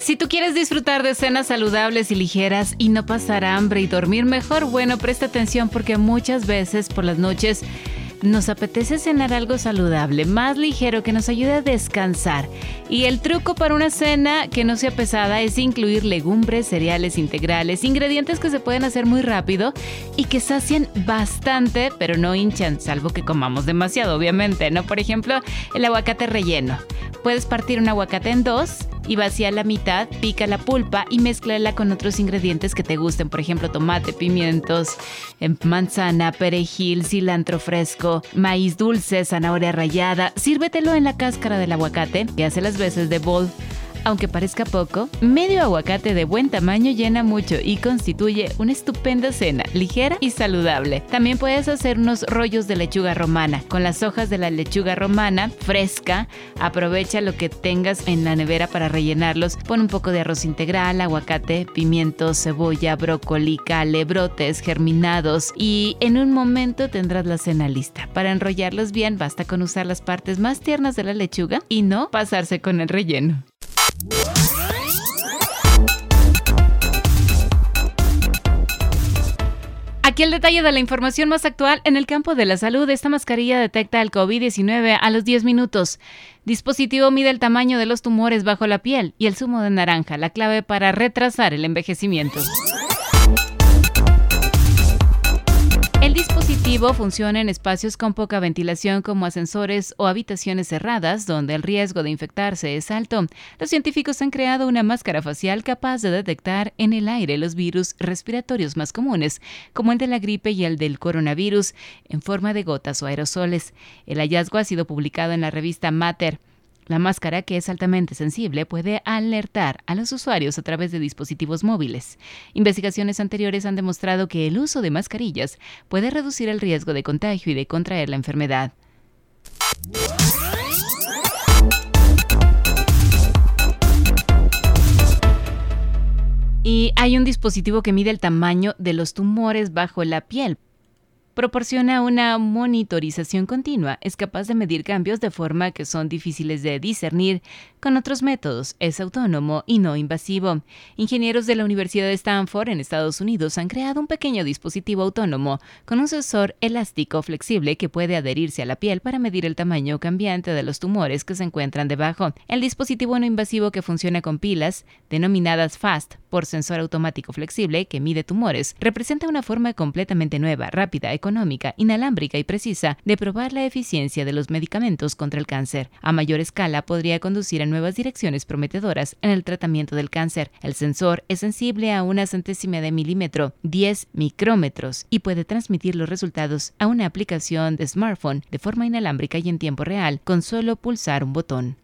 Si tú quieres disfrutar de cenas saludables y ligeras y no pasar hambre y dormir mejor, bueno, presta atención porque muchas veces por las noches nos apetece cenar algo saludable, más ligero, que nos ayude a descansar. Y el truco para una cena que no sea pesada es incluir legumbres, cereales integrales, ingredientes que se pueden hacer muy rápido y que sacian bastante, pero no hinchan, salvo que comamos demasiado, obviamente, ¿no? Por ejemplo, el aguacate relleno. Puedes partir un aguacate en dos y vacía la mitad, pica la pulpa y mezclala con otros ingredientes que te gusten, por ejemplo, tomate, pimientos, em, manzana, perejil, cilantro fresco, maíz dulce, zanahoria rallada. Sírvetelo en la cáscara del aguacate que hace las veces de bol aunque parezca poco, medio aguacate de buen tamaño llena mucho y constituye una estupenda cena, ligera y saludable. También puedes hacer unos rollos de lechuga romana. Con las hojas de la lechuga romana fresca, aprovecha lo que tengas en la nevera para rellenarlos. Pon un poco de arroz integral, aguacate, pimiento, cebolla, brócoli, cale, germinados y en un momento tendrás la cena lista. Para enrollarlos bien basta con usar las partes más tiernas de la lechuga y no pasarse con el relleno. Aquí el detalle de la información más actual en el campo de la salud. Esta mascarilla detecta el COVID-19 a los 10 minutos. Dispositivo mide el tamaño de los tumores bajo la piel y el zumo de naranja, la clave para retrasar el envejecimiento. Funciona en espacios con poca ventilación como ascensores o habitaciones cerradas donde el riesgo de infectarse es alto. Los científicos han creado una máscara facial capaz de detectar en el aire los virus respiratorios más comunes, como el de la gripe y el del coronavirus, en forma de gotas o aerosoles. El hallazgo ha sido publicado en la revista Matter. La máscara, que es altamente sensible, puede alertar a los usuarios a través de dispositivos móviles. Investigaciones anteriores han demostrado que el uso de mascarillas puede reducir el riesgo de contagio y de contraer la enfermedad. Y hay un dispositivo que mide el tamaño de los tumores bajo la piel proporciona una monitorización continua, es capaz de medir cambios de forma que son difíciles de discernir con otros métodos, es autónomo y no invasivo. Ingenieros de la Universidad de Stanford en Estados Unidos han creado un pequeño dispositivo autónomo con un sensor elástico flexible que puede adherirse a la piel para medir el tamaño cambiante de los tumores que se encuentran debajo. El dispositivo no invasivo que funciona con pilas, denominadas FAST por sensor automático flexible que mide tumores, representa una forma completamente nueva, rápida, económica, inalámbrica y precisa de probar la eficiencia de los medicamentos contra el cáncer. A mayor escala podría conducir a nuevas direcciones prometedoras en el tratamiento del cáncer. El sensor es sensible a una centésima de milímetro, 10 micrómetros, y puede transmitir los resultados a una aplicación de smartphone de forma inalámbrica y en tiempo real con solo pulsar un botón.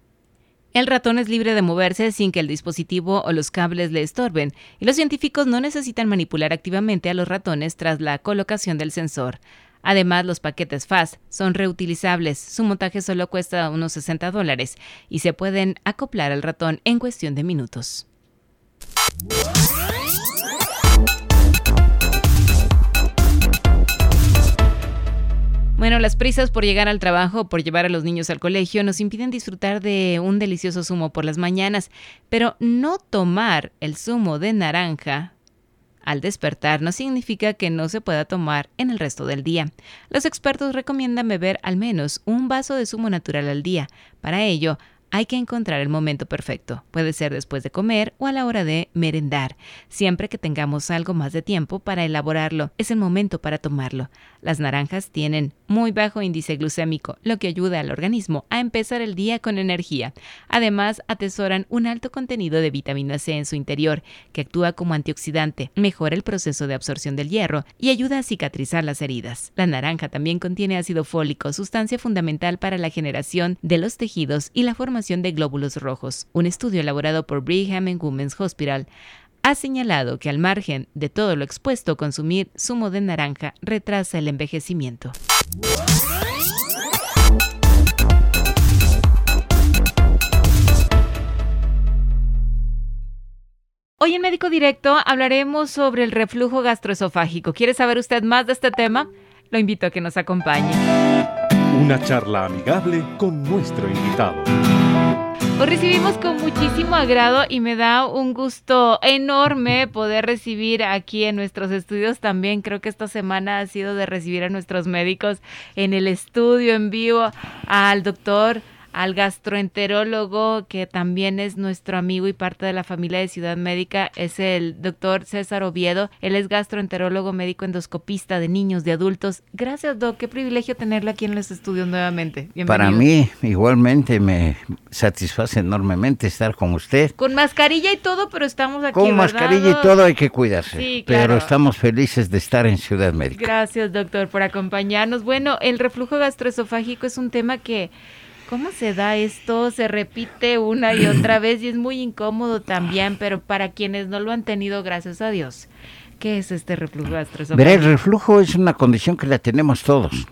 El ratón es libre de moverse sin que el dispositivo o los cables le estorben, y los científicos no necesitan manipular activamente a los ratones tras la colocación del sensor. Además, los paquetes FAST son reutilizables, su montaje solo cuesta unos 60 dólares y se pueden acoplar al ratón en cuestión de minutos. Bueno, las prisas por llegar al trabajo o por llevar a los niños al colegio nos impiden disfrutar de un delicioso zumo por las mañanas, pero no tomar el zumo de naranja al despertar no significa que no se pueda tomar en el resto del día. Los expertos recomiendan beber al menos un vaso de zumo natural al día. Para ello, hay que encontrar el momento perfecto. Puede ser después de comer o a la hora de merendar. Siempre que tengamos algo más de tiempo para elaborarlo, es el momento para tomarlo. Las naranjas tienen muy bajo índice glucémico, lo que ayuda al organismo a empezar el día con energía. Además, atesoran un alto contenido de vitamina C en su interior, que actúa como antioxidante, mejora el proceso de absorción del hierro y ayuda a cicatrizar las heridas. La naranja también contiene ácido fólico, sustancia fundamental para la generación de los tejidos y la de glóbulos rojos. Un estudio elaborado por Brigham and Women's Hospital ha señalado que al margen de todo lo expuesto, consumir zumo de naranja retrasa el envejecimiento. Hoy en Médico Directo hablaremos sobre el reflujo gastroesofágico. ¿Quiere saber usted más de este tema? Lo invito a que nos acompañe. Una charla amigable con nuestro invitado. Os recibimos con muchísimo agrado y me da un gusto enorme poder recibir aquí en nuestros estudios también. Creo que esta semana ha sido de recibir a nuestros médicos en el estudio en vivo al doctor al gastroenterólogo, que también es nuestro amigo y parte de la familia de Ciudad Médica, es el doctor César Oviedo. Él es gastroenterólogo médico endoscopista de niños, de adultos. Gracias, Doc. Qué privilegio tenerlo aquí en los estudios nuevamente. Bienvenido. Para mí, igualmente, me satisface enormemente estar con usted. Con mascarilla y todo, pero estamos aquí. Con mascarilla y todo hay que cuidarse. Sí, claro. Pero estamos felices de estar en Ciudad Médica. Gracias, doctor, por acompañarnos. Bueno, el reflujo gastroesofágico es un tema que ¿Cómo se da esto? Se repite una y otra vez y es muy incómodo también, pero para quienes no lo han tenido, gracias a Dios. ¿Qué es este reflujo gastroesofágico? Verá, el reflujo es una condición que la tenemos todos.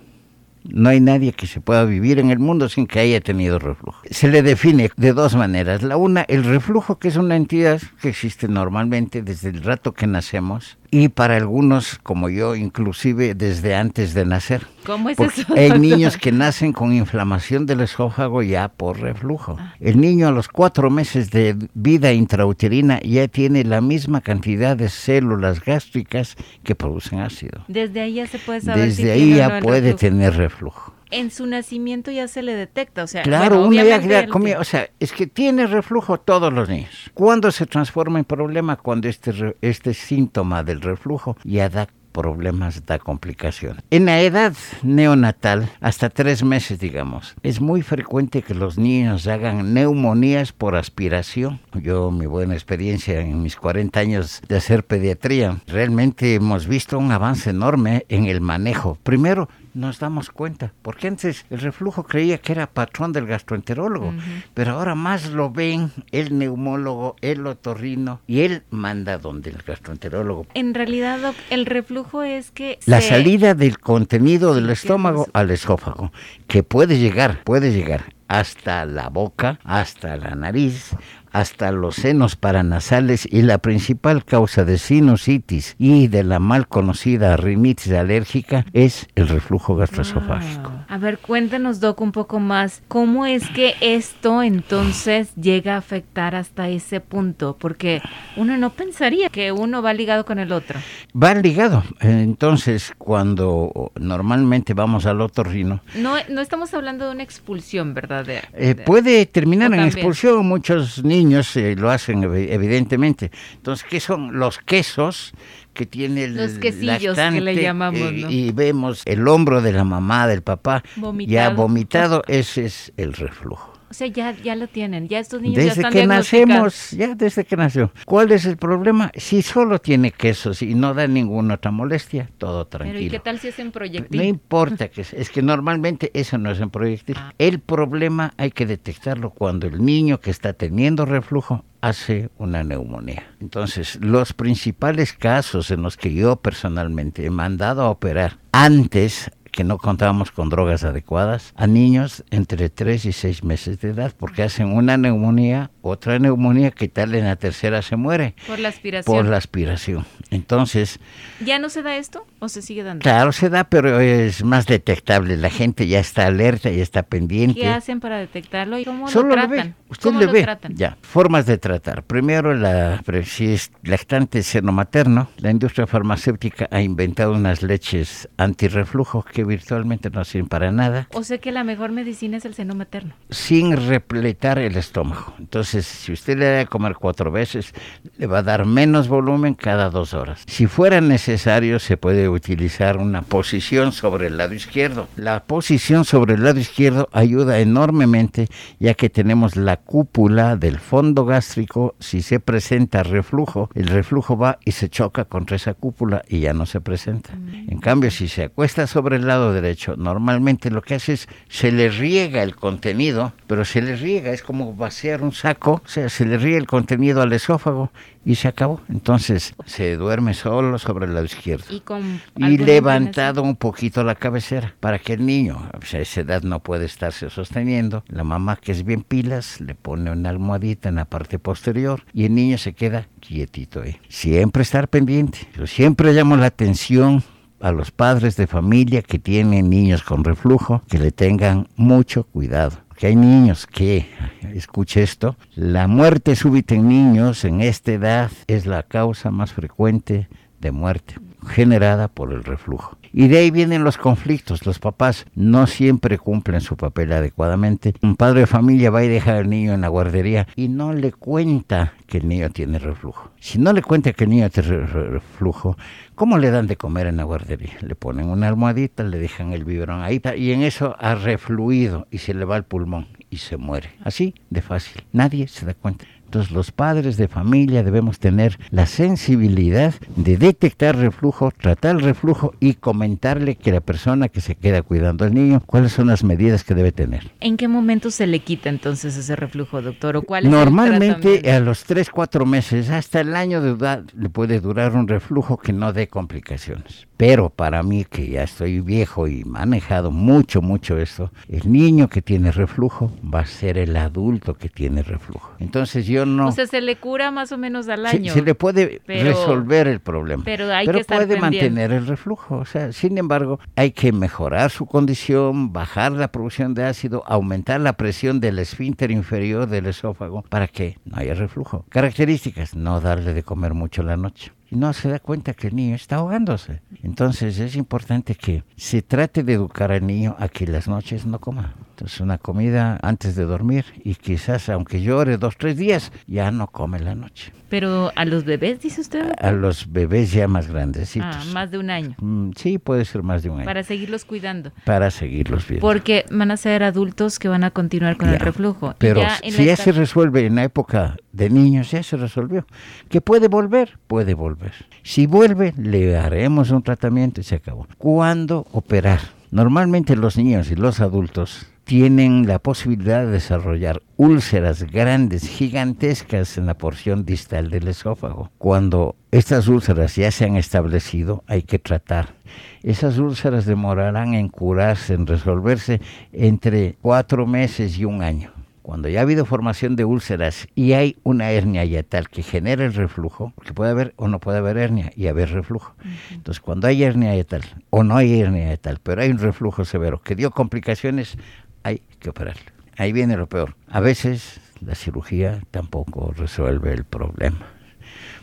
No hay nadie que se pueda vivir en el mundo sin que haya tenido reflujo. Se le define de dos maneras. La una, el reflujo, que es una entidad que existe normalmente desde el rato que nacemos y para algunos, como yo, inclusive desde antes de nacer. ¿Cómo es eso? Hay niños que nacen con inflamación del esófago ya por reflujo. Ah. El niño a los cuatro meses de vida intrauterina ya tiene la misma cantidad de células gástricas que producen ácido. Desde ahí ya se puede saber. Desde ahí ya puede tener reflujo en su nacimiento ya se le detecta, o sea, claro, una ya, o sea, es que tiene reflujo todos los niños. ¿Cuándo se transforma en problema? Cuando este este síntoma del reflujo ya da problemas, da complicación. En la edad neonatal, hasta tres meses, digamos, es muy frecuente que los niños hagan neumonías por aspiración. Yo, mi buena experiencia en mis 40 años de hacer pediatría, realmente hemos visto un avance enorme en el manejo. Primero, nos damos cuenta, porque antes el reflujo creía que era patrón del gastroenterólogo, pero ahora más lo ven el neumólogo, el otorrino, y él manda donde el gastroenterólogo. En realidad, el reflujo es que... La salida del contenido del estómago al esófago, que puede llegar, puede llegar hasta la boca, hasta la nariz, hasta los senos paranasales y la principal causa de sinusitis y de la mal conocida rinitis alérgica es el reflujo gastroesofágico. A ver, cuéntenos, Doc, un poco más. ¿Cómo es que esto entonces llega a afectar hasta ese punto? Porque uno no pensaría que uno va ligado con el otro. Va ligado. Entonces, cuando normalmente vamos al otorrino... No, no estamos hablando de una expulsión, ¿verdad? Eh, puede terminar en expulsión. Muchos niños niños eh, lo hacen evidentemente. Entonces, ¿qué son los quesos? Que tiene el Los quesillos que le llamamos, eh, y vemos el hombro de la mamá, del papá, ya vomitado, ese es el reflujo. O sea, ya, ya lo tienen, ya estos niños desde ya están que nacemos, ya desde que nació. ¿Cuál es el problema? Si solo tiene quesos y no da ninguna otra molestia, todo tranquilo. Pero ¿y qué tal si es en proyectil? No importa que es, es que normalmente eso no es en proyectil. Ah. El problema hay que detectarlo cuando el niño que está teniendo reflujo hace una neumonía. Entonces, los principales casos en los que yo personalmente he mandado a operar antes que no contábamos con drogas adecuadas a niños entre 3 y 6 meses de edad, porque hacen una neumonía, otra neumonía que tal en la tercera se muere. Por la aspiración. Por la aspiración. Entonces... ¿Ya no se da esto o se sigue dando? Claro, se da, pero es más detectable. La gente ya está alerta, y está pendiente. ¿Qué hacen para detectarlo y cómo lo tratan? Usted ¿Cómo le lo ve. Tratan? Ya, formas de tratar. Primero, la, si es lactante seno materno, la industria farmacéutica ha inventado unas leches antirreflujo que virtualmente no sirven para nada. O sea que la mejor medicina es el seno materno. Sin repletar el estómago. Entonces, si usted le da a comer cuatro veces, le va a dar menos volumen cada dos horas. Si fuera necesario, se puede utilizar una posición sobre el lado izquierdo. La posición sobre el lado izquierdo ayuda enormemente, ya que tenemos la cúpula del fondo gástrico. Si se presenta reflujo, el reflujo va y se choca contra esa cúpula y ya no se presenta. Mm. En cambio, si se acuesta sobre el lado lado derecho, normalmente lo que hace es se le riega el contenido, pero se le riega, es como vaciar un saco, o sea, se le riega el contenido al esófago y se acabó. Entonces se duerme solo sobre el lado izquierdo. Y, con Y alguna levantado un poquito la cabecera para que el niño, o sea, a esa edad no puede estar estarse sosteniendo. La mamá, que es bien pilas, le pone una almohadita en la parte posterior y el niño se queda quietito ahí. Siempre estar pendiente. Yo siempre llamo la atención a los padres de familia que tienen niños con reflujo, que le tengan mucho cuidado. Que hay niños que, escuche esto, la muerte súbita en niños en esta edad es la causa más frecuente muerte generada por el reflujo. Y de ahí vienen los conflictos. Los papás no siempre cumplen su papel adecuadamente. Un padre de familia va y deja al niño en la guardería y no le cuenta que el niño tiene reflujo. Si no le cuenta que el niño tiene re- re- reflujo, ¿cómo le dan de comer en la guardería? Le ponen una almohadita, le dejan el biberón ahí y en eso ha refluido y se le va el pulmón y se muere. Así de fácil. Nadie se da cuenta. Entonces los padres de familia debemos tener la sensibilidad de detectar reflujo, tratar el reflujo y comentarle que la persona que se queda cuidando al niño, cuáles son las medidas que debe tener. ¿En qué momento se le quita entonces ese reflujo, doctor? ¿O cuál Normalmente a los 3, 4 meses, hasta el año de edad, le puede durar un reflujo que no dé complicaciones. Pero para mí, que ya estoy viejo y manejado mucho, mucho esto, el niño que tiene reflujo va a ser el adulto que tiene reflujo. Entonces yo no... O sea, se le cura más o menos al año. se le puede Pero- resolver el problema. pero hay Pero que puede mantener el reflujo. O sea, sin embargo, hay que mejorar su condición, bajar la producción de ácido, aumentar la presión del esfínter inferior del esófago para que no haya reflujo. Características, no darle de comer mucho la noche. No se da cuenta que el niño está ahogándose. Entonces es importante que se trate de educar al niño a que las noches no coma. Entonces una comida antes de dormir y quizás aunque llore dos, tres días, ya no come la noche. Pero a los bebés, dice usted. A los bebés ya más grandecitos. Ah, más de un año. Mm, sí, puede ser más de un año. Para seguirlos cuidando. Para seguirlos viendo. Porque van a ser adultos que van a continuar con el reflujo. Pero ya si ya se resuelve en la época de niños, ya se resolvió. Que puede volver, puede volver. Si vuelve, le haremos un tratamiento y se acabó. ¿Cuándo operar? Normalmente los niños y los adultos tienen la posibilidad de desarrollar úlceras grandes, gigantescas en la porción distal del esófago. Cuando estas úlceras ya se han establecido, hay que tratar. Esas úlceras demorarán en curarse, en resolverse entre cuatro meses y un año. Cuando ya ha habido formación de úlceras y hay una hernia yatal que genera el reflujo, porque puede haber o no puede haber hernia y haber reflujo. Entonces, cuando hay hernia yatal o no hay hernia yatal, pero hay un reflujo severo que dio complicaciones, hay que operarlo. Ahí viene lo peor. A veces la cirugía tampoco resuelve el problema.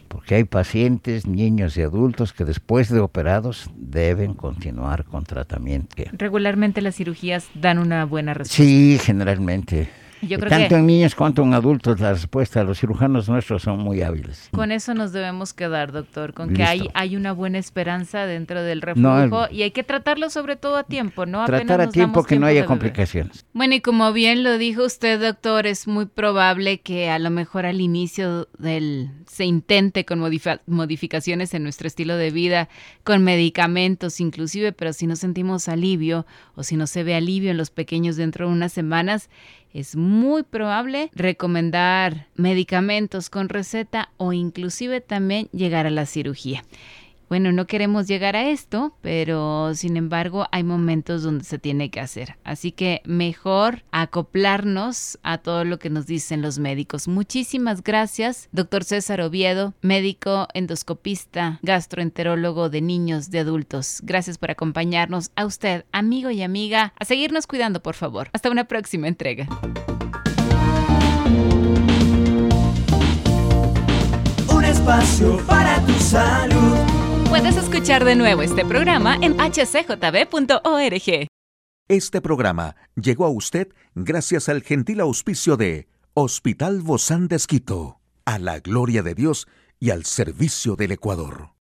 Porque hay pacientes, niños y adultos que después de operados deben continuar con tratamiento. Regularmente las cirugías dan una buena respuesta. Sí, generalmente. Yo creo Tanto que- en niños cuanto en adultos, la respuesta los cirujanos nuestros son muy hábiles. Con eso nos debemos quedar, doctor, con que hay, hay una buena esperanza dentro del reflujo el- y hay que tratarlo sobre todo a tiempo, ¿no? Apenas Tratar a nos tiempo damos que no haya complicaciones. Bueno, y como bien lo dijo usted, doctor, es muy probable que a lo mejor al inicio del se intente con modificaciones en nuestro estilo de vida, con medicamentos inclusive, pero si no sentimos alivio o si no se ve alivio en los pequeños dentro de unas semanas, es muy probable recomendar medicamentos con receta o inclusive también llegar a la cirugía. Bueno, no queremos llegar a esto, pero sin embargo hay momentos donde se tiene que hacer. Así que mejor acoplarnos a todo lo que nos dicen los médicos. Muchísimas gracias, doctor César Oviedo, médico endoscopista, gastroenterólogo de niños, de adultos. Gracias por acompañarnos. A usted, amigo y amiga, a seguirnos cuidando, por favor. Hasta una próxima entrega. Un espacio para tu salud. Puedes escuchar de nuevo este programa en hcjb.org. Este programa llegó a usted gracias al gentil auspicio de Hospital Bozán de Esquito, a la gloria de Dios y al servicio del Ecuador.